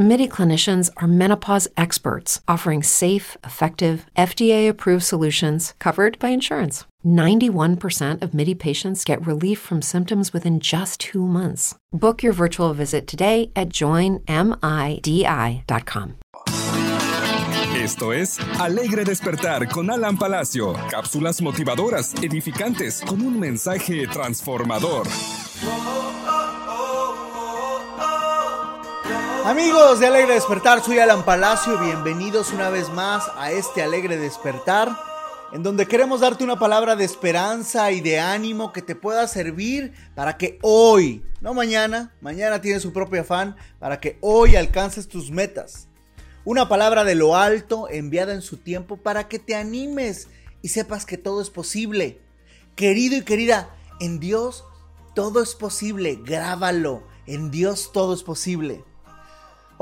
MIDI clinicians are menopause experts offering safe, effective, FDA approved solutions covered by insurance. 91% of MIDI patients get relief from symptoms within just two months. Book your virtual visit today at joinmidi.com. Esto es Alegre Despertar con Alan Palacio. Cápsulas motivadoras, edificantes, con un mensaje transformador. Amigos de Alegre Despertar, soy Alan Palacio. Bienvenidos una vez más a este Alegre Despertar, en donde queremos darte una palabra de esperanza y de ánimo que te pueda servir para que hoy, no mañana, mañana tiene su propio afán, para que hoy alcances tus metas. Una palabra de lo alto enviada en su tiempo para que te animes y sepas que todo es posible. Querido y querida, en Dios todo es posible. Grábalo. En Dios todo es posible.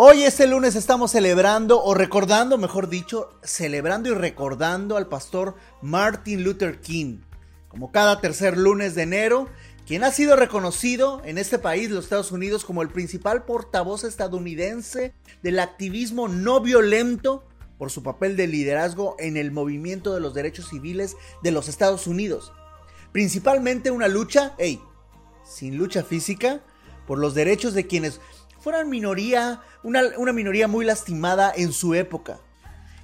Hoy este lunes estamos celebrando o recordando, mejor dicho, celebrando y recordando al pastor Martin Luther King. Como cada tercer lunes de enero, quien ha sido reconocido en este país, los Estados Unidos, como el principal portavoz estadounidense del activismo no violento por su papel de liderazgo en el movimiento de los derechos civiles de los Estados Unidos. Principalmente una lucha, hey, sin lucha física, por los derechos de quienes fueran minoría, una, una minoría muy lastimada en su época.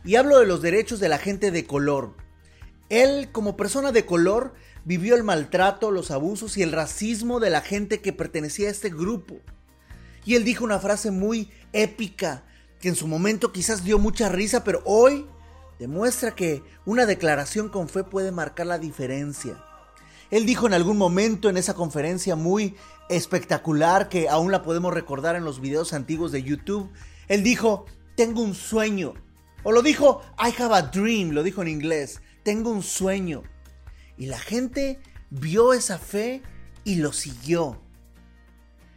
Y hablo de los derechos de la gente de color. Él, como persona de color, vivió el maltrato, los abusos y el racismo de la gente que pertenecía a este grupo. Y él dijo una frase muy épica, que en su momento quizás dio mucha risa, pero hoy demuestra que una declaración con fe puede marcar la diferencia. Él dijo en algún momento en esa conferencia muy espectacular que aún la podemos recordar en los videos antiguos de YouTube, él dijo, tengo un sueño. O lo dijo, I have a dream, lo dijo en inglés, tengo un sueño. Y la gente vio esa fe y lo siguió.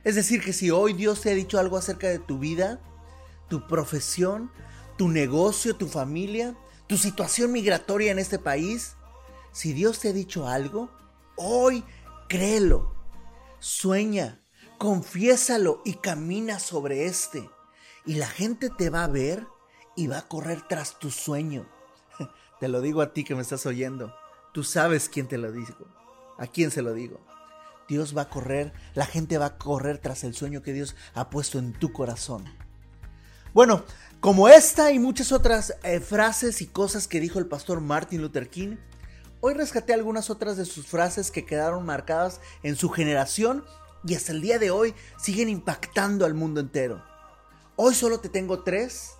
Es decir, que si hoy Dios te ha dicho algo acerca de tu vida, tu profesión, tu negocio, tu familia, tu situación migratoria en este país, si Dios te ha dicho algo, hoy créelo, sueña, confiésalo y camina sobre este. Y la gente te va a ver y va a correr tras tu sueño. Te lo digo a ti que me estás oyendo. Tú sabes quién te lo digo. ¿A quién se lo digo? Dios va a correr, la gente va a correr tras el sueño que Dios ha puesto en tu corazón. Bueno, como esta y muchas otras eh, frases y cosas que dijo el pastor Martin Luther King, hoy rescaté algunas otras de sus frases que quedaron marcadas en su generación y hasta el día de hoy siguen impactando al mundo entero. Hoy solo te tengo tres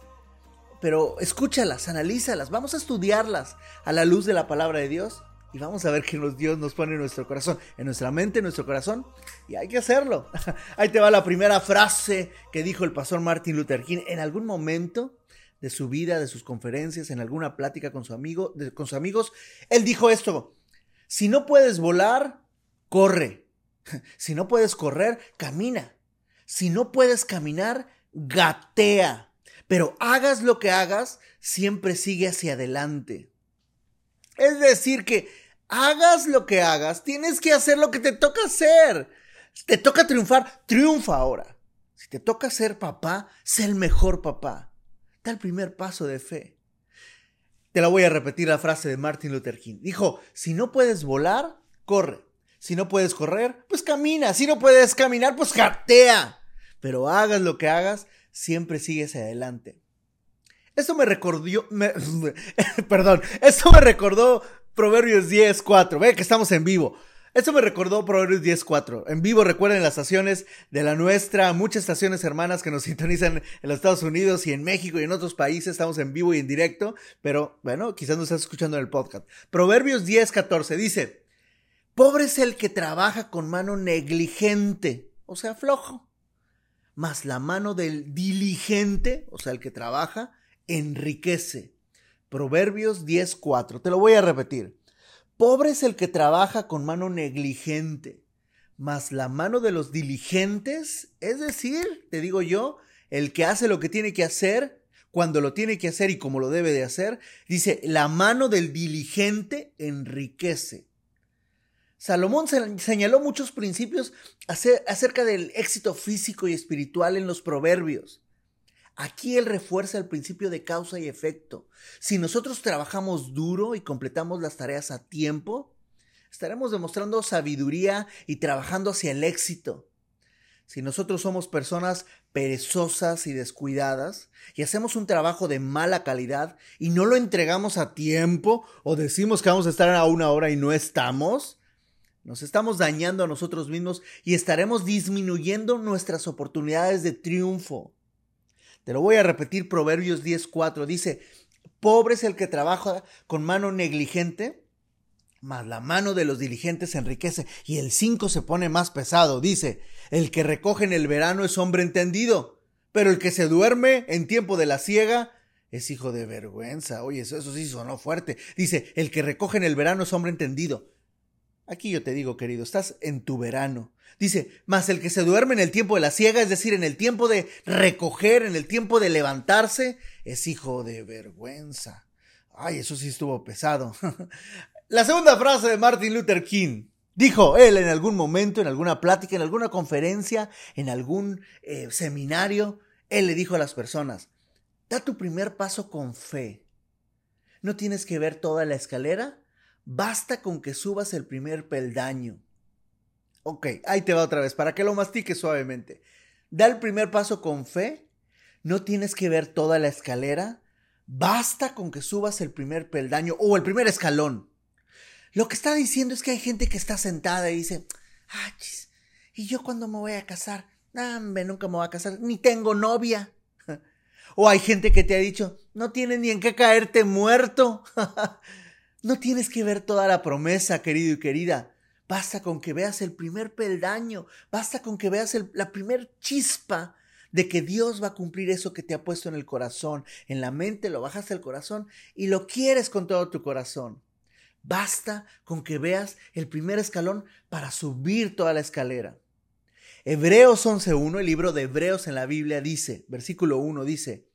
pero escúchalas, analízalas, vamos a estudiarlas a la luz de la palabra de Dios y vamos a ver qué Dios nos pone en nuestro corazón, en nuestra mente, en nuestro corazón, y hay que hacerlo. Ahí te va la primera frase que dijo el pastor Martin Luther King en algún momento de su vida, de sus conferencias, en alguna plática con, su amigo, con sus amigos. Él dijo esto, si no puedes volar, corre. Si no puedes correr, camina. Si no puedes caminar, gatea. Pero hagas lo que hagas, siempre sigue hacia adelante. Es decir, que hagas lo que hagas, tienes que hacer lo que te toca hacer. Te toca triunfar, triunfa ahora. Si te toca ser papá, sé el mejor papá. El primer paso de fe. Te la voy a repetir la frase de Martin Luther King. Dijo, si no puedes volar, corre. Si no puedes correr, pues camina. Si no puedes caminar, pues cartea. Pero hagas lo que hagas, siempre sigue hacia adelante. Esto me recordó, perdón, esto me recordó Proverbios 10.4, ve que estamos en vivo. Esto me recordó Proverbios 10.4. En vivo recuerden las estaciones de la nuestra, muchas estaciones hermanas que nos sintonizan en los Estados Unidos y en México y en otros países. Estamos en vivo y en directo, pero bueno, quizás nos estás escuchando en el podcast. Proverbios 10.14 dice, pobre es el que trabaja con mano negligente, o sea, flojo, mas la mano del diligente, o sea, el que trabaja, enriquece. Proverbios 10:4. Te lo voy a repetir. Pobre es el que trabaja con mano negligente, mas la mano de los diligentes, es decir, te digo yo, el que hace lo que tiene que hacer, cuando lo tiene que hacer y como lo debe de hacer, dice, la mano del diligente enriquece. Salomón señaló muchos principios acerca del éxito físico y espiritual en los proverbios. Aquí él refuerza el principio de causa y efecto. Si nosotros trabajamos duro y completamos las tareas a tiempo, estaremos demostrando sabiduría y trabajando hacia el éxito. Si nosotros somos personas perezosas y descuidadas y hacemos un trabajo de mala calidad y no lo entregamos a tiempo o decimos que vamos a estar a una hora y no estamos, nos estamos dañando a nosotros mismos y estaremos disminuyendo nuestras oportunidades de triunfo. Te lo voy a repetir, Proverbios 10.4 dice, pobre es el que trabaja con mano negligente, mas la mano de los diligentes enriquece. Y el 5 se pone más pesado, dice, el que recoge en el verano es hombre entendido, pero el que se duerme en tiempo de la siega es hijo de vergüenza. Oye, eso, eso sí sonó fuerte. Dice, el que recoge en el verano es hombre entendido. Aquí yo te digo, querido, estás en tu verano. Dice, mas el que se duerme en el tiempo de la siega, es decir, en el tiempo de recoger, en el tiempo de levantarse, es hijo de vergüenza. Ay, eso sí estuvo pesado. la segunda frase de Martin Luther King. Dijo él en algún momento, en alguna plática, en alguna conferencia, en algún eh, seminario, él le dijo a las personas, da tu primer paso con fe. No tienes que ver toda la escalera, basta con que subas el primer peldaño. Ok, ahí te va otra vez, para que lo mastiques suavemente. Da el primer paso con fe, no tienes que ver toda la escalera, basta con que subas el primer peldaño o el primer escalón. Lo que está diciendo es que hay gente que está sentada y dice, ah, ¿y yo cuándo me voy a casar? Nambe, nunca me voy a casar, ni tengo novia. o hay gente que te ha dicho, no tienes ni en qué caerte muerto. no tienes que ver toda la promesa, querido y querida. Basta con que veas el primer peldaño, basta con que veas la primer chispa de que Dios va a cumplir eso que te ha puesto en el corazón, en la mente, lo bajas al corazón y lo quieres con todo tu corazón. Basta con que veas el primer escalón para subir toda la escalera. Hebreos 11.1, el libro de Hebreos en la Biblia dice, versículo 1 dice,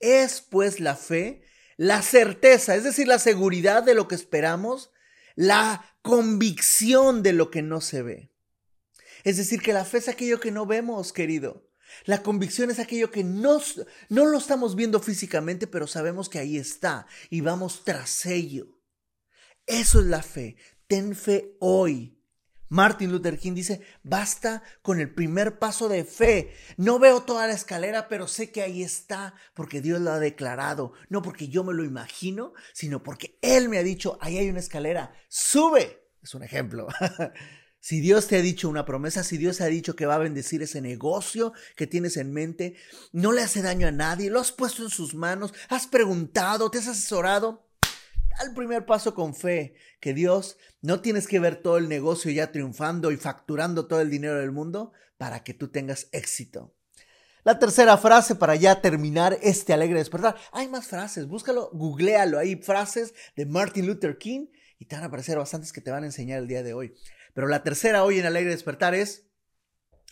es pues la fe, la certeza, es decir, la seguridad de lo que esperamos, la convicción de lo que no se ve. Es decir, que la fe es aquello que no vemos, querido. La convicción es aquello que no, no lo estamos viendo físicamente, pero sabemos que ahí está y vamos tras ello. Eso es la fe. Ten fe hoy. Martin Luther King dice, basta con el primer paso de fe. No veo toda la escalera, pero sé que ahí está, porque Dios lo ha declarado. No porque yo me lo imagino, sino porque Él me ha dicho, ahí hay una escalera, sube. Es un ejemplo. si Dios te ha dicho una promesa, si Dios te ha dicho que va a bendecir ese negocio que tienes en mente, no le hace daño a nadie, lo has puesto en sus manos, has preguntado, te has asesorado, al primer paso con fe, que Dios no tienes que ver todo el negocio ya triunfando y facturando todo el dinero del mundo para que tú tengas éxito. La tercera frase para ya terminar este alegre despertar. Hay más frases, búscalo, googlealo. Hay frases de Martin Luther King y te van a aparecer bastantes que te van a enseñar el día de hoy. Pero la tercera hoy en alegre despertar es,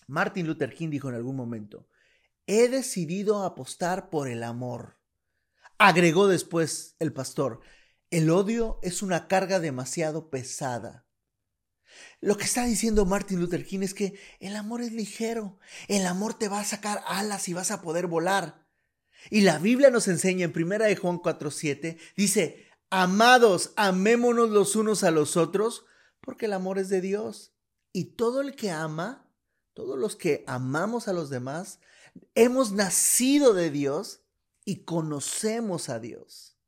Martin Luther King dijo en algún momento, he decidido apostar por el amor. Agregó después el pastor, el odio es una carga demasiado pesada. Lo que está diciendo Martin Luther King es que el amor es ligero, el amor te va a sacar alas y vas a poder volar. Y la Biblia nos enseña en 1 de Juan 4:7, dice, "Amados, amémonos los unos a los otros, porque el amor es de Dios." Y todo el que ama, todos los que amamos a los demás, hemos nacido de Dios y conocemos a Dios.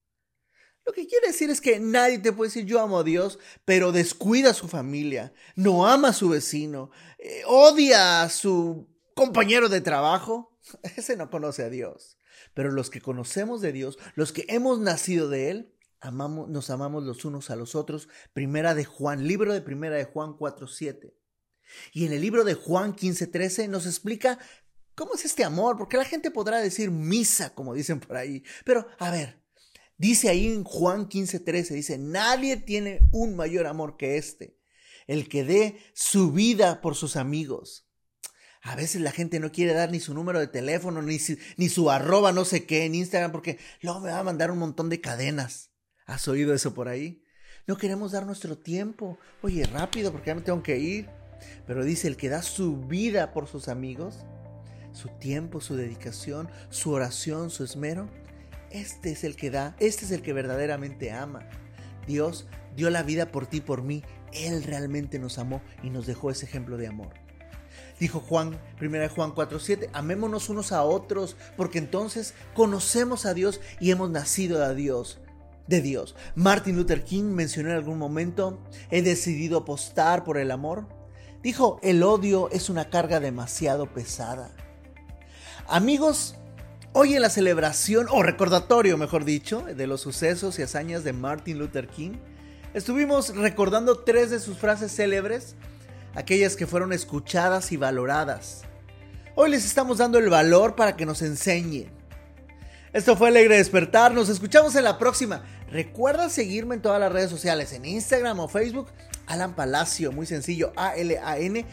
Lo que quiere decir es que nadie te puede decir yo amo a Dios, pero descuida a su familia, no ama a su vecino, eh, odia a su compañero de trabajo. Ese no conoce a Dios. Pero los que conocemos de Dios, los que hemos nacido de Él, amamos, nos amamos los unos a los otros. Primera de Juan, libro de Primera de Juan 4.7. Y en el libro de Juan 15.13 nos explica cómo es este amor, porque la gente podrá decir misa, como dicen por ahí. Pero, a ver, Dice ahí en Juan 15:13, dice, nadie tiene un mayor amor que este, el que dé su vida por sus amigos. A veces la gente no quiere dar ni su número de teléfono, ni su, ni su arroba no sé qué en Instagram, porque luego me va a mandar un montón de cadenas. ¿Has oído eso por ahí? No queremos dar nuestro tiempo. Oye, rápido, porque ya me tengo que ir. Pero dice, el que da su vida por sus amigos, su tiempo, su dedicación, su oración, su esmero, este es el que da, este es el que verdaderamente ama. Dios dio la vida por ti, por mí. Él realmente nos amó y nos dejó ese ejemplo de amor. Dijo Juan, 1 Juan 4:7, amémonos unos a otros, porque entonces conocemos a Dios y hemos nacido de Dios. De Dios. Martin Luther King mencionó en algún momento, he decidido apostar por el amor. Dijo, el odio es una carga demasiado pesada. Amigos, hoy en la celebración, o recordatorio mejor dicho, de los sucesos y hazañas de Martin Luther King, estuvimos recordando tres de sus frases célebres aquellas que fueron escuchadas y valoradas. Hoy les estamos dando el valor para que nos enseñen. Esto fue Alegre Despertar, nos escuchamos en la próxima. Recuerda seguirme en todas las redes sociales, en Instagram o Facebook, Alan Palacio, muy sencillo, A-L-A-N,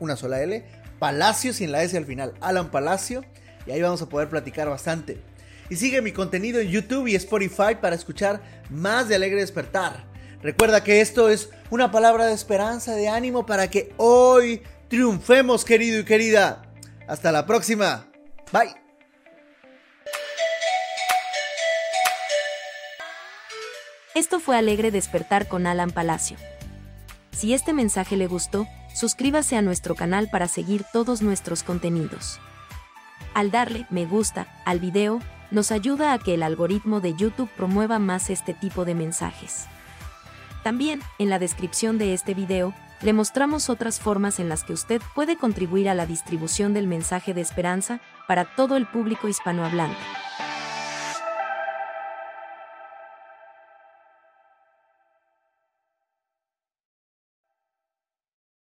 una sola L, Palacio sin la S al final, Alan Palacio, y ahí vamos a poder platicar bastante. Y sigue mi contenido en YouTube y Spotify para escuchar más de Alegre Despertar. Recuerda que esto es una palabra de esperanza, de ánimo para que hoy triunfemos, querido y querida. Hasta la próxima. Bye. Esto fue Alegre Despertar con Alan Palacio. Si este mensaje le gustó, suscríbase a nuestro canal para seguir todos nuestros contenidos. Al darle me gusta al video, nos ayuda a que el algoritmo de YouTube promueva más este tipo de mensajes. También, en la descripción de este video, le mostramos otras formas en las que usted puede contribuir a la distribución del mensaje de esperanza para todo el público hispanohablante.